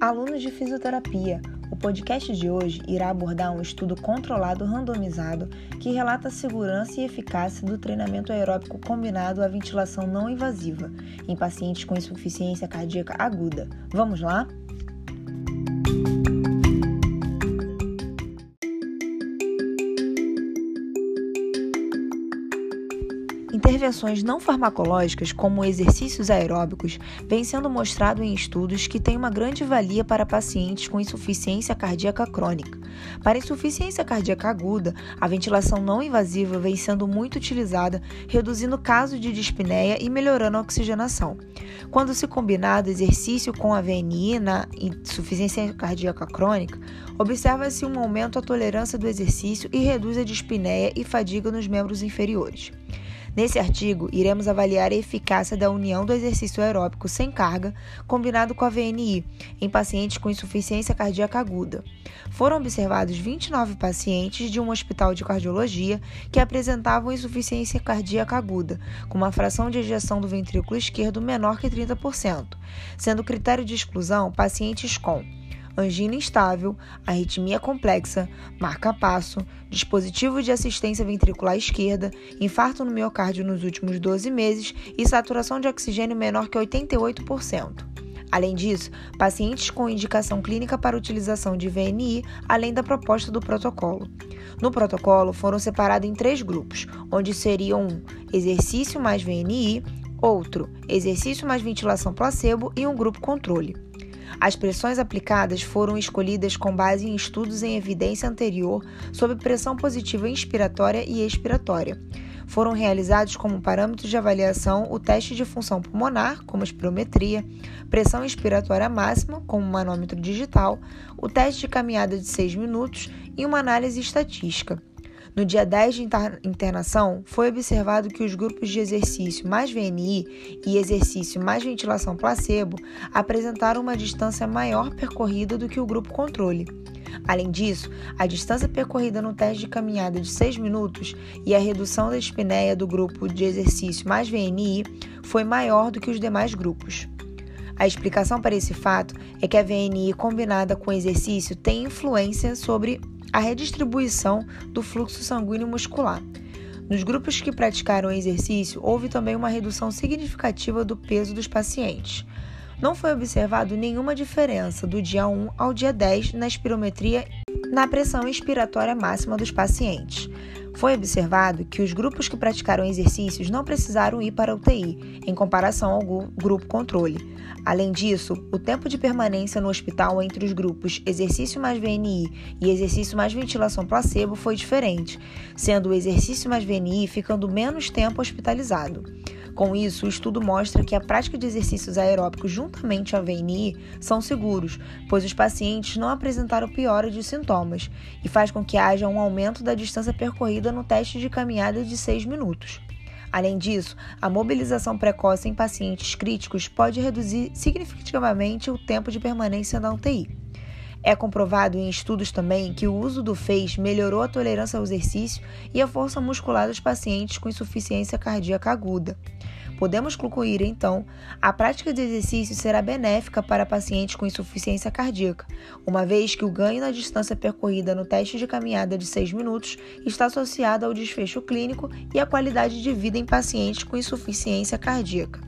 Alunos de fisioterapia, o podcast de hoje irá abordar um estudo controlado randomizado que relata a segurança e eficácia do treinamento aeróbico combinado à ventilação não invasiva em pacientes com insuficiência cardíaca aguda. Vamos lá? Intervenções não farmacológicas, como exercícios aeróbicos, vêm sendo mostrado em estudos que têm uma grande valia para pacientes com insuficiência cardíaca crônica. Para insuficiência cardíaca aguda, a ventilação não invasiva vem sendo muito utilizada, reduzindo casos de dispneia e melhorando a oxigenação. Quando se combinado exercício com a VNI na insuficiência cardíaca crônica, observa-se um aumento à tolerância do exercício e reduz a dispneia e fadiga nos membros inferiores. Nesse artigo, iremos avaliar a eficácia da união do exercício aeróbico sem carga combinado com a VNI em pacientes com insuficiência cardíaca aguda. Foram observados 29 pacientes de um hospital de cardiologia que apresentavam insuficiência cardíaca aguda, com uma fração de ejeção do ventrículo esquerdo menor que 30%, sendo critério de exclusão pacientes com angina instável, arritmia complexa, marca-passo, dispositivo de assistência ventricular esquerda, infarto no miocárdio nos últimos 12 meses e saturação de oxigênio menor que 88%. Além disso, pacientes com indicação clínica para utilização de VNI, além da proposta do protocolo. No protocolo, foram separados em três grupos, onde seriam um exercício mais VNI, outro exercício mais ventilação placebo e um grupo controle. As pressões aplicadas foram escolhidas com base em estudos em evidência anterior sobre pressão positiva inspiratória e expiratória. Foram realizados como parâmetros de avaliação o teste de função pulmonar, como espirometria, pressão inspiratória máxima, como manômetro digital, o teste de caminhada de 6 minutos e uma análise estatística. No dia 10 de internação, foi observado que os grupos de exercício mais VNI e exercício mais ventilação placebo apresentaram uma distância maior percorrida do que o grupo controle. Além disso, a distância percorrida no teste de caminhada de 6 minutos e a redução da espinéia do grupo de exercício mais VNI foi maior do que os demais grupos. A explicação para esse fato é que a VNI combinada com exercício tem influência sobre a redistribuição do fluxo sanguíneo muscular. Nos grupos que praticaram o exercício, houve também uma redução significativa do peso dos pacientes. Não foi observado nenhuma diferença do dia 1 ao dia 10 na espirometria na pressão expiratória máxima dos pacientes. Foi observado que os grupos que praticaram exercícios não precisaram ir para a UTI, em comparação ao grupo controle. Além disso, o tempo de permanência no hospital entre os grupos exercício mais VNI e exercício mais ventilação placebo foi diferente, sendo o exercício mais VNI ficando menos tempo hospitalizado. Com isso, o estudo mostra que a prática de exercícios aeróbicos juntamente à VNI são seguros, pois os pacientes não apresentaram piora de sintomas e faz com que haja um aumento da distância percorrida no teste de caminhada de 6 minutos. Além disso, a mobilização precoce em pacientes críticos pode reduzir significativamente o tempo de permanência na UTI. É comprovado em estudos também que o uso do FEIS melhorou a tolerância ao exercício e a força muscular dos pacientes com insuficiência cardíaca aguda. Podemos concluir, então, a prática de exercício será benéfica para pacientes com insuficiência cardíaca, uma vez que o ganho na distância percorrida no teste de caminhada de 6 minutos está associado ao desfecho clínico e à qualidade de vida em pacientes com insuficiência cardíaca.